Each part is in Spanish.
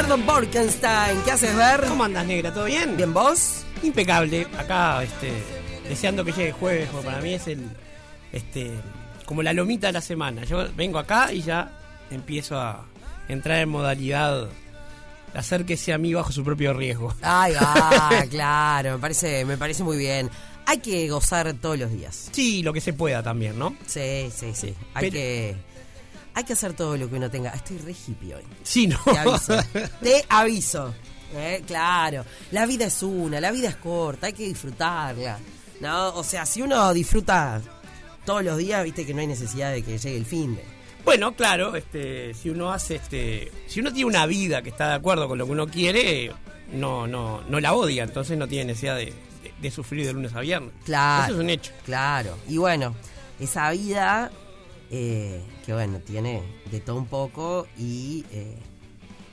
Bernardo Borkenstein. ¿Qué haces, Ver? ¿Cómo andas, negra? ¿Todo bien? ¿Bien vos? Impecable. Acá, este, deseando que llegue jueves, porque para mí es el, este, como la lomita de la semana. Yo vengo acá y ya empiezo a entrar en modalidad hacer que sea a mí bajo su propio riesgo. Ay, va, claro, me parece, me parece muy bien. Hay que gozar todos los días. Sí, lo que se pueda también, ¿no? Sí, sí, sí. Hay Pero- que hay que hacer todo lo que uno tenga. Estoy re hippie hoy. Sí, ¿no? Te aviso. Te aviso. Eh, Claro, la vida es una, la vida es corta, hay que disfrutarla. ¿no? O sea, si uno disfruta todos los días, viste que no hay necesidad de que llegue el fin de. Bueno, claro, este, si uno hace, este, si uno tiene una vida que está de acuerdo con lo que uno quiere, no, no, no la odia, entonces no tiene necesidad de, de- de sufrir de lunes a viernes. Claro. Eso es un hecho. Claro. Y bueno, esa vida eh, que bueno, tiene de todo un poco y eh,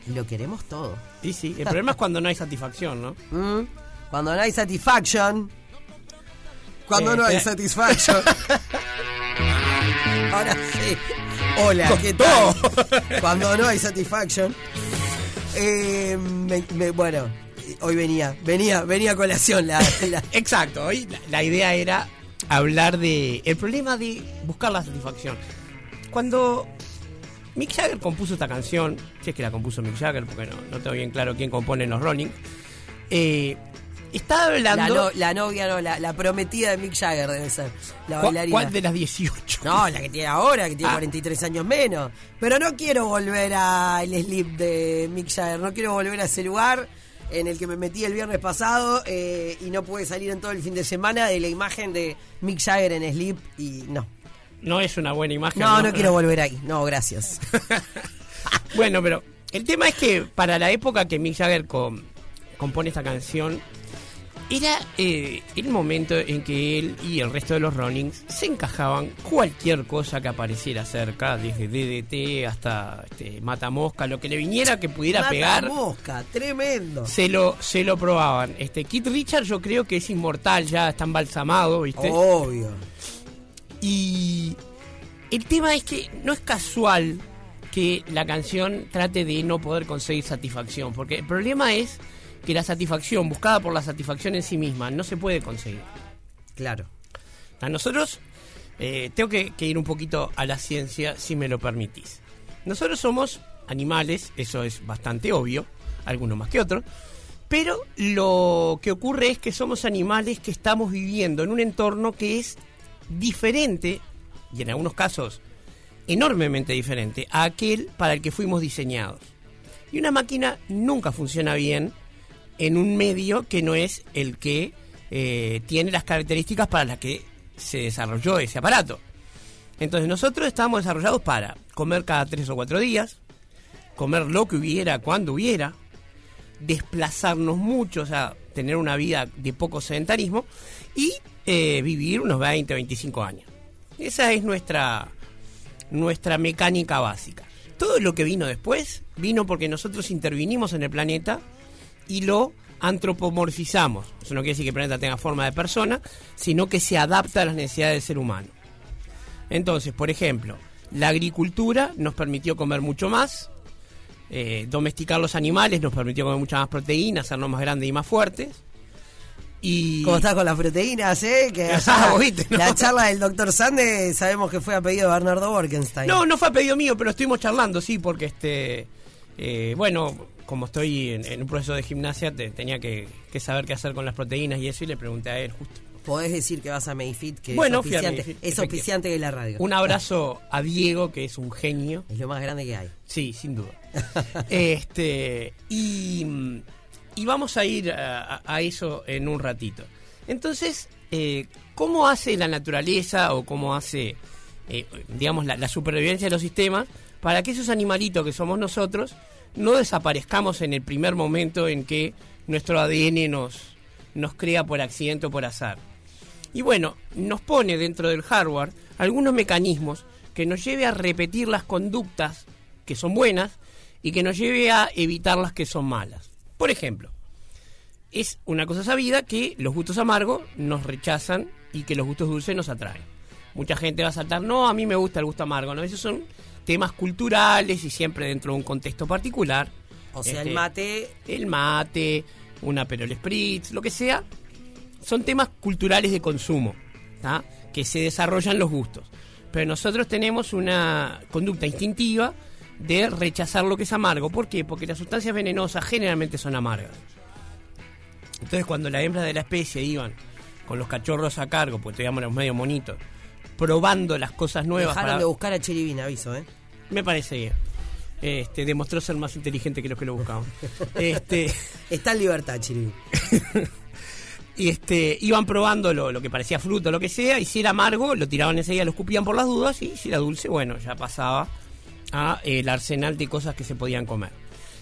lo queremos todo. Y sí, el problema es cuando no hay satisfacción, ¿no? ¿Mm? Cuando no hay satisfaction. Cuando Eh, no hay eh. satisfaction. Ahora sí. Hola, ¿qué tal? Cuando no hay satisfaction. Eh, me- me- bueno, hoy venía, venía, venía a colación la, la- Exacto, hoy la, la idea era hablar de el problema de buscar la satisfacción. Cuando Mick Jagger compuso esta canción, si es que la compuso Mick Jagger, porque no, no tengo bien claro quién compone los Rolling, eh, la, hablando... no- la novia, no, la, la prometida de Mick Jagger debe ser. La ¿Cuál, bailarina. cuál de las 18? No, la que tiene ahora, que tiene Ah. 43 años menos. Pero no quiero volver al slip de Mick Jagger, no quiero volver a ese lugar en el que me metí el viernes pasado eh, y no pude salir en todo el fin de semana de la imagen de Mick Jagger en slip y no. No es una buena imagen. No, no quiero volver ahí. No, gracias. Bueno, pero el tema es que para la época que Mick Jagger com- compone esta canción, era eh, el momento en que él y el resto de los Rollings se encajaban cualquier cosa que apareciera cerca, desde DDT hasta este, Matamosca, lo que le viniera que pudiera Mata pegar. mosca, tremendo. Se lo, se lo probaban. Este Kit Richard yo creo que es inmortal, ya está embalsamado, ¿viste? Obvio. Y el tema es que no es casual que la canción trate de no poder conseguir satisfacción, porque el problema es que la satisfacción buscada por la satisfacción en sí misma no se puede conseguir. Claro. A nosotros, eh, tengo que, que ir un poquito a la ciencia, si me lo permitís. Nosotros somos animales, eso es bastante obvio, algunos más que otros, pero lo que ocurre es que somos animales que estamos viviendo en un entorno que es diferente, y en algunos casos enormemente diferente, a aquel para el que fuimos diseñados. Y una máquina nunca funciona bien en un medio que no es el que eh, tiene las características para las que se desarrolló ese aparato. Entonces nosotros estamos desarrollados para comer cada tres o cuatro días, comer lo que hubiera cuando hubiera, desplazarnos mucho, o sea, tener una vida de poco sedentarismo y eh, vivir unos 20, 25 años. Esa es nuestra, nuestra mecánica básica. Todo lo que vino después vino porque nosotros intervinimos en el planeta y lo antropomorfizamos. Eso no quiere decir que el planeta tenga forma de persona, sino que se adapta a las necesidades del ser humano. Entonces, por ejemplo, la agricultura nos permitió comer mucho más, eh, domesticar los animales nos permitió comer mucha más proteína, hacernos más grandes y más fuertes. Y ¿Cómo estás con las proteínas, eh? Que Ah, vos viste, ¿no? La charla del doctor Sande sabemos que fue a pedido de Bernardo Borkenstein. No, no fue a pedido mío, pero estuvimos charlando, sí, porque este, eh, bueno, como estoy en, en un proceso de gimnasia, te- tenía que, que saber qué hacer con las proteínas y eso, y le pregunté a él justo. Podés decir que vas a Mayfit, que Bueno, es Mayfit, es auspiciante de la radio. Un abrazo a Diego, que es un genio. Es lo más grande que hay. Sí, sin duda. este y, y vamos a ir a, a- a eso en un ratito. Entonces, eh, ¿cómo hace la naturaleza o cómo hace, eh, digamos, la, la supervivencia de los sistemas para que esos animalitos que somos nosotros no desaparezcamos en el primer momento en que nuestro ADN nos, nos crea por accidente o por azar? Y bueno, nos pone dentro del hardware algunos mecanismos que nos lleve a repetir las conductas que son buenas y que nos lleve a evitar las que son malas. Por ejemplo, es una cosa sabida que los gustos amargos nos rechazan y que los gustos dulces nos atraen. Mucha gente va a saltar, no, a mí me gusta el gusto amargo, ¿no? Esos son temas culturales y siempre dentro de un contexto particular. O sea, el Este, mate. El mate, una Perol Spritz, lo que sea, son temas culturales de consumo, ¿tá? que se desarrollan los gustos. Pero nosotros tenemos una conducta instintiva de rechazar lo que es amargo. ¿Por qué? Porque las sustancias venenosas generalmente son amargas. Entonces cuando las hembras de la especie iban con los cachorros a cargo, pues teníamos los medio monitos, probando las cosas nuevas Dejaron para- de buscar a Cherivina, aviso, ¿eh? me parece bien. Este, demostró ser más inteligente que los que lo buscaban. Este, Está en libertad, Chirivina. y este, iban probando lo, lo que parecía fruto, lo que sea, y si era amargo, lo tiraban enseguida, lo escupían por las dudas, y si era dulce, bueno, ya pasaba a eh, el arsenal de cosas que se podían comer.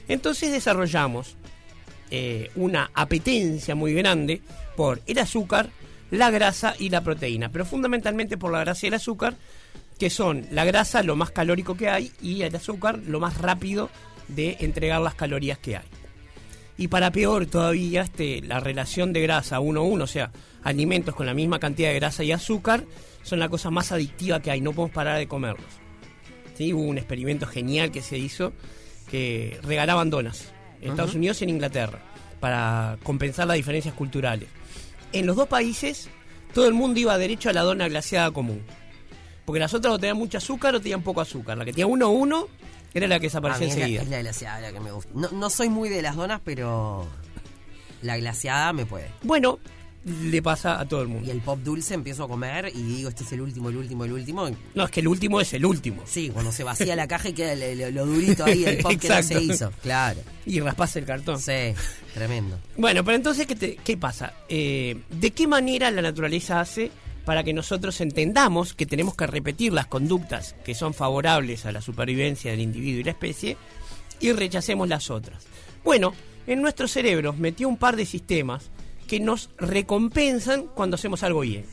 Entonces desarrollamos eh, una apetencia muy grande por el azúcar, la grasa y la proteína, pero fundamentalmente por la grasa y el azúcar, que son la grasa lo más calórico que hay y el azúcar lo más rápido de entregar las calorías que hay. Y para peor todavía, este, la relación de grasa 1-1, o sea, alimentos con la misma cantidad de grasa y azúcar, son la cosa más adictiva que hay, no podemos parar de comerlos. ¿Sí? Hubo un experimento genial que se hizo que regalaban donas en Estados Unidos y en Inglaterra para compensar las diferencias culturales. En los dos países, todo el mundo iba derecho a la dona glaseada común. Porque las otras o tenían mucho azúcar o tenían poco azúcar. La que tenía 1-1 era la que A desaparecía mí es la, enseguida. es la glaseada la que me gusta. No, no soy muy de las donas, pero la glaseada me puede. Bueno, le pasa a todo el mundo. Y el pop dulce empiezo a comer y digo, este es el último, el último, el último. No, es que el último es el último. Sí, cuando se vacía la caja y queda lo, durito ahí, el pop que no se hizo. Claro. Y raspás el cartón. Sí, tremendo. Bueno, pero entonces, ¿qué, te- qué pasa? Eh, ¿De qué manera la naturaleza hace para que nosotros entendamos que tenemos que repetir las conductas que son favorables a la supervivencia del individuo y la especie y rechacemos las otras? Bueno, en nuestros cerebros metió un par de sistemas que nos recompensan cuando hacemos algo bien,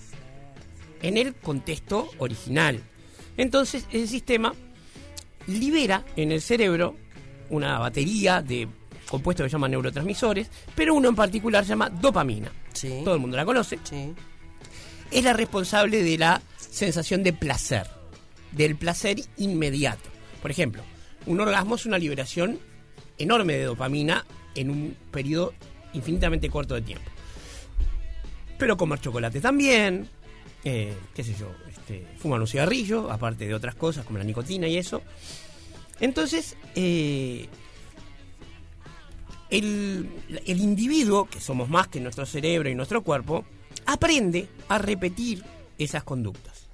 en el contexto original. Entonces, ese sistema libera en el cerebro una batería de compuestos que se llaman neurotransmisores, pero uno en particular se llama dopamina. Sí. Todo el mundo la conoce. Sí. Es la responsable de la sensación de placer, del placer inmediato. Por ejemplo, un orgasmo es una liberación enorme de dopamina en un periodo infinitamente corto de tiempo. Pero comer chocolate también, eh, qué sé yo, este, fumar un cigarrillo, aparte de otras cosas como la nicotina y eso. Entonces, eh, el, el individuo, que somos más que nuestro cerebro y nuestro cuerpo, aprende a repetir esas conductas.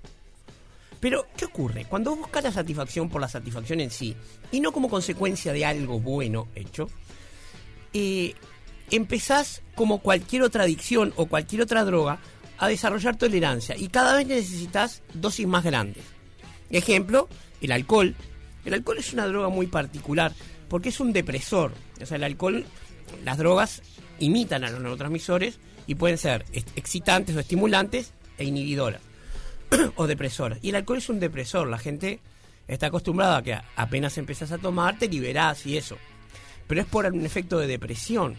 Pero, ¿qué ocurre? Cuando buscas la satisfacción por la satisfacción en sí, y no como consecuencia de algo bueno hecho, eh, empezás, como cualquier otra adicción o cualquier otra droga, a desarrollar tolerancia y cada vez necesitas dosis más grandes. Ejemplo, el alcohol. El alcohol es una droga muy particular porque es un depresor. O sea, el alcohol, las drogas imitan a los neurotransmisores y pueden ser ex- excitantes o estimulantes e inhibidoras o depresoras. Y el alcohol es un depresor. La gente está acostumbrada a que apenas empezás a tomar, te liberás y eso. Pero es por un efecto de depresión,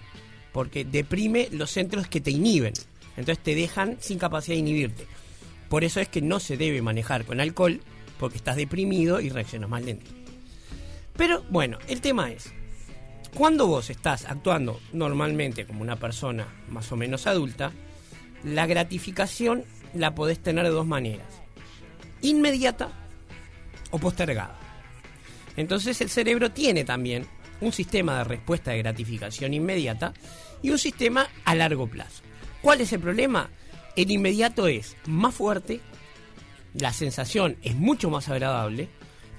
porque deprime los centros que te inhiben. Entonces te dejan sin capacidad de inhibirte. Por eso es que no se debe manejar con alcohol, porque estás deprimido y reaccionas más lento. Pero bueno, el tema es, cuando vos estás actuando normalmente como una persona más o menos adulta, la gratificación la podés tener de dos maneras. Inmediata o postergada. Entonces el cerebro tiene también un sistema de respuesta de gratificación inmediata y un sistema a largo plazo. ¿Cuál es el problema? El inmediato es más fuerte, la sensación es mucho más agradable,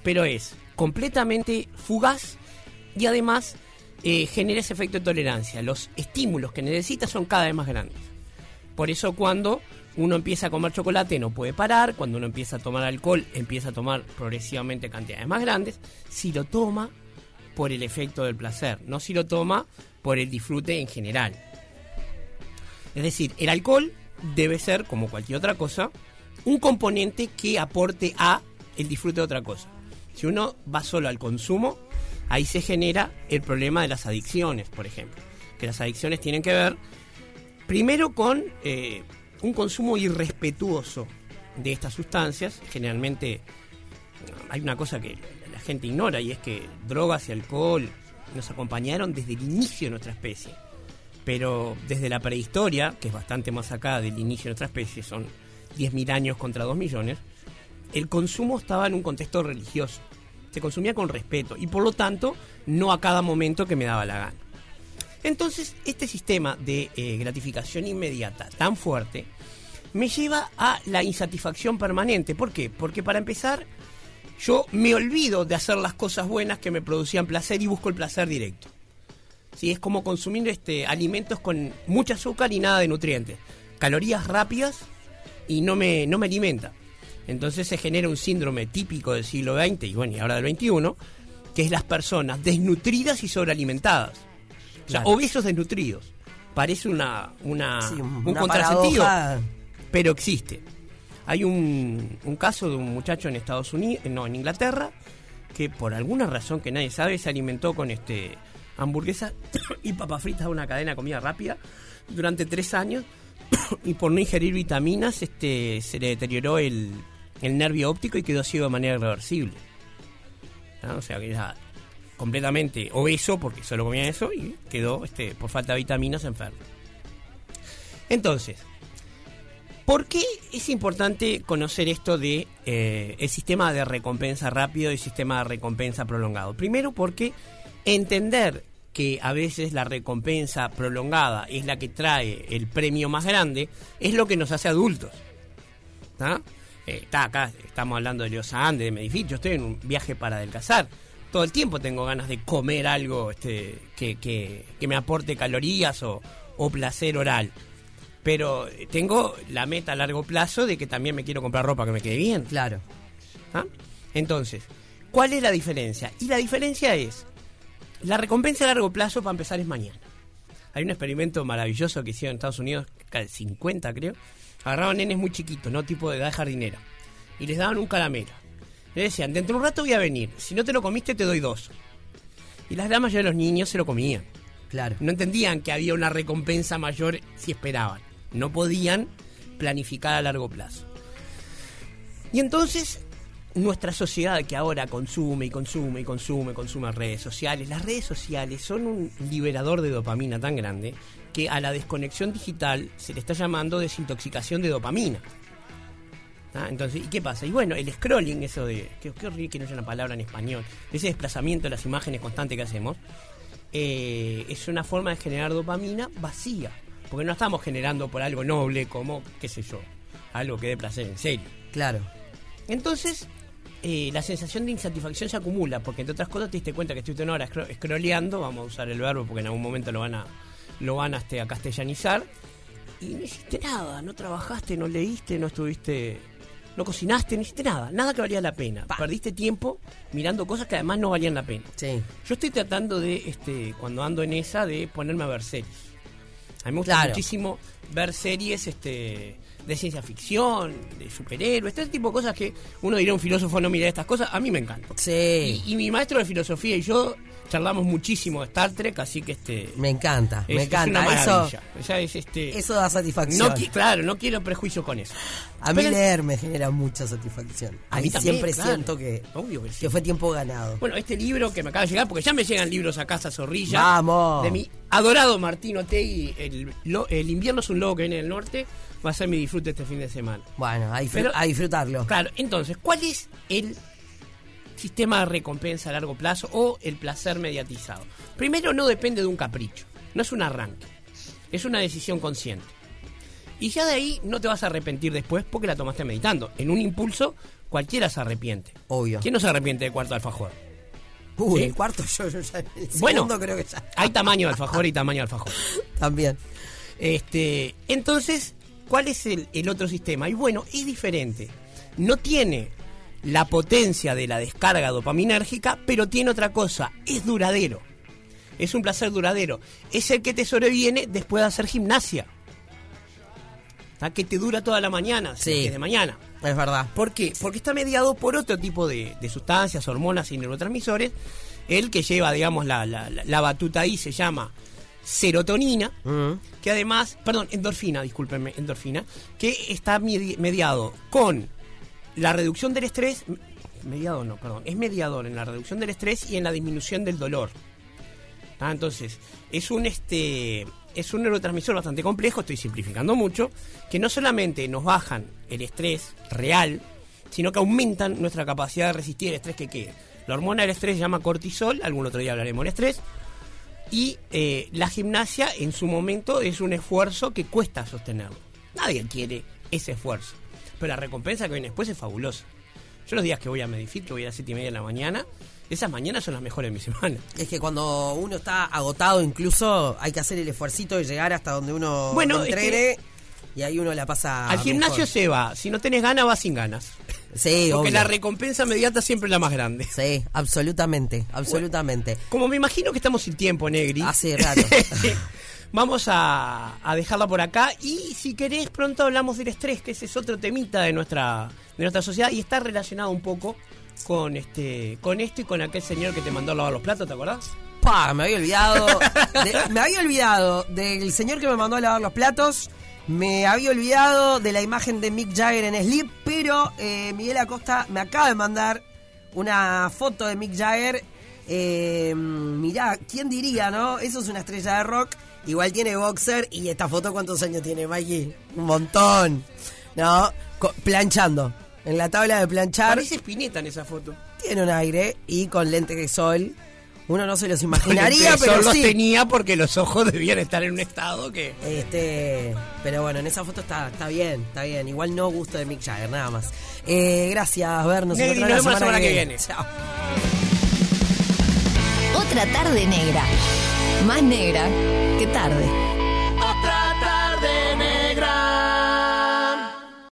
pero es completamente fugaz y además eh, genera ese efecto de tolerancia. Los estímulos que necesita son cada vez más grandes. Por eso cuando uno empieza a comer chocolate no puede parar, cuando uno empieza a tomar alcohol empieza a tomar progresivamente cantidades más grandes, si lo toma por el efecto del placer, no si lo toma por el disfrute en general. Es decir, el alcohol debe ser, como cualquier otra cosa, un componente que aporte a el disfrute de otra cosa. Si uno va solo al consumo, ahí se genera el problema de las adicciones, por ejemplo. Que las adicciones tienen que ver primero con eh, un consumo irrespetuoso de estas sustancias, generalmente hay una cosa que la gente ignora y es que drogas y alcohol nos acompañaron desde el inicio de nuestra especie. Pero desde la prehistoria, que es bastante más acá del inicio de nuestra especie, son 10.000 años contra 2 millones, el consumo estaba en un contexto religioso. Se consumía con respeto y por lo tanto no a cada momento que me daba la gana. Entonces, este sistema de eh, gratificación inmediata tan fuerte me lleva a la insatisfacción permanente. ¿Por qué? Porque para empezar, yo me olvido de hacer las cosas buenas que me producían placer y busco el placer directo. ¿Sí? Es como consumir este, alimentos con mucha azúcar y nada de nutrientes. Calorías rápidas y no me, no me alimenta. Entonces se genera un síndrome típico del siglo XX y bueno, y ahora del XXI, que es las personas desnutridas y sobrealimentadas. O sea, Claro. obesos desnutridos. Parece una, una, Sí, un una contrasentido, paradoja. pero existe. Hay un, un caso de un muchacho en Estados Unidos, no, en Inglaterra, que por alguna razón que nadie sabe se alimentó con este hamburguesa y papas fritas de una cadena de comida rápida durante tres años y por no ingerir vitaminas este se le deterioró el, el nervio óptico y quedó ciego de manera irreversible. O sea que era completamente obeso porque solo comía eso y quedó este por falta de vitaminas enfermo. Entonces, ¿Por qué es importante conocer esto de eh, el sistema de recompensa rápido y sistema de recompensa prolongado? Primero porque entender que a veces la recompensa prolongada es la que trae el premio más grande es lo que nos hace adultos. Eh, está acá, estamos hablando de Leosa Ande, de Medellín, yo estoy en un viaje para adelgazar. Todo el tiempo tengo ganas de comer algo este, que, me aporte calorías o placer oral. Pero tengo la meta a largo plazo de que también me quiero comprar ropa que me quede bien. Claro. ¿ah? Entonces, ¿cuál es la diferencia? Y la diferencia es, la recompensa a largo plazo para empezar es mañana. Hay un experimento maravilloso que hicieron en Estados Unidos, ca- 50 creo. Agarraban nenes muy chiquitos, no tipo de edad jardinera. Y les daban un caramelo. Le decían, dentro de un rato voy a venir. Si no te lo comiste, te doy dos. Y las damas de los niños se lo comían. Claro. No entendían que había una recompensa mayor si esperaban. No podían planificar a largo plazo. Y entonces, nuestra sociedad que ahora consume y consume y consume, consume redes sociales, las redes sociales son un liberador de dopamina tan grande que a la desconexión digital se le está llamando desintoxicación de dopamina. ¿Ah? Entonces, ¿y qué pasa? Y bueno, el scrolling, eso de. Qué, horrible que no haya una palabra en español. Ese desplazamiento de las imágenes constante que hacemos. eh, es una forma de generar dopamina vacía. Porque no estamos generando por algo noble como, qué sé yo, algo que dé placer en serio. Claro. Entonces, eh, la sensación de insatisfacción se acumula, porque entre otras cosas te diste cuenta que estuviste una hora scro- scrolleando, vamos a usar el verbo porque en algún momento lo van a, lo van a, este, a castellanizar, y no hiciste nada, no trabajaste, no leíste, no estuviste, no cocinaste, no hiciste nada, nada que valía la pena. Perdiste tiempo mirando cosas que además no valían la pena. Sí. Yo estoy tratando de, este, cuando ando en esa, de ponerme a ver series. A mí me gusta Claro. muchísimo ver series este, de ciencia ficción, de superhéroes, este tipo de cosas que uno diría un filósofo no mira estas cosas, a mí me encantan. Sí. Y, y mi maestro de filosofía y yo charlamos muchísimo de Star Trek, así que este Me encanta, es, me es encanta. una eso. Ya es, este, eso da satisfacción. no, claro, no quiero prejuicio con eso. a mí Pero- leer me genera mucha satisfacción. A mí también, siempre claro. siento que, Obvio que sí. que fue tiempo ganado. Bueno, este libro que me acaba de llegar, porque ya me llegan libros a casa zorrilla. Vamos. De mi adorado Martín Otegui, el, invierno es un lobo que viene del norte, va a ser mi disfrute este fin de semana. Bueno, a, disfr- Pero- a disfrutarlo. Claro, entonces, ¿cuál es el sistema de recompensa a largo plazo o el placer mediatizado? Primero, no depende de un capricho, no es un arranque, es una decisión consciente. Y ya de ahí no te vas a arrepentir después porque la tomaste meditando. En un impulso, cualquiera se arrepiente. Obvio. ¿Quién no se arrepiente de cuarto alfajor? Uy, ¿Sí? el cuarto yo, yo ya. El Bueno. creo que ya. Hay tamaño de alfajor y tamaño de alfajor. También. Este, entonces, ¿cuál es el, el otro sistema? Y bueno, es diferente. No tiene la potencia de la descarga dopaminérgica, pero tiene otra cosa, es duradero. Es un placer duradero. Es el que te sobreviene después de hacer gimnasia. ¿Tá? Que te dura toda la mañana, Sí. es que es de mañana. Es verdad. ¿Por qué? Porque está mediado por otro tipo de, de sustancias, hormonas y neurotransmisores. El que lleva, digamos, la, la- la- la batuta ahí se llama serotonina, Mm. que además, perdón, endorfina, discúlpenme, endorfina, que está medi- mediado con la reducción del estrés, mediador no, perdón, es mediador en la reducción del estrés y en la disminución del dolor. ¿Tá? Entonces, es un este es un neurotransmisor bastante complejo, estoy simplificando mucho, que no solamente nos bajan el estrés real, sino que aumentan nuestra capacidad de resistir el estrés que quede. La hormona del estrés se llama cortisol, algún otro día hablaremos del estrés, y eh, la gimnasia en su momento es un esfuerzo que cuesta sostenerlo. Nadie quiere ese esfuerzo, pero la recompensa que viene después es fabulosa. Yo los días que voy a Medifit, que voy a las 7 y media de la mañana, esas mañanas son las mejores de mi semana. Es que cuando uno está agotado incluso hay que hacer el esfuercito de llegar hasta donde uno Bueno, es entrene y ahí uno la pasa Al gimnasio mejor. se va, si no tenés ganas, vas sin ganas. Sí, Porque obvio. la recompensa inmediata siempre es la más grande. Sí, absolutamente, absolutamente. Como me imagino que estamos sin tiempo, Negri. Hace rato. Vamos a, dejarla por acá y si querés pronto hablamos del estrés, que ese es otro temita de nuestra de nuestra sociedad y está relacionado un poco con este con esto y con aquel señor que te mandó a lavar los platos, ¿te acordás? Pa, me había olvidado. me había olvidado del señor que me mandó a lavar los platos. Me había olvidado de la imagen de Mick Jagger en Sleep, pero eh, Miguel Acosta me acaba de mandar una foto de Mick Jagger. Eh, mirá, ¿quién diría, no? Eso es una estrella de rock. Igual tiene boxer. ¿Y esta foto cuántos años tiene, Mikey? Un montón. ¿No? Co- planchando. En la tabla de planchar. Parece Spinetta en esa foto. Tiene un aire y con lentes de sol. Uno no se los imaginaría, pero solo los sí. tenía porque los ojos debían estar en un estado que... Este, pero bueno, en esa foto está, está bien, está bien. Igual no gusto de Mick Jagger, nada más. Eh, gracias, encontramos nos vemos la semana que viene. Chao. Otra tarde negra. Más negra que tarde.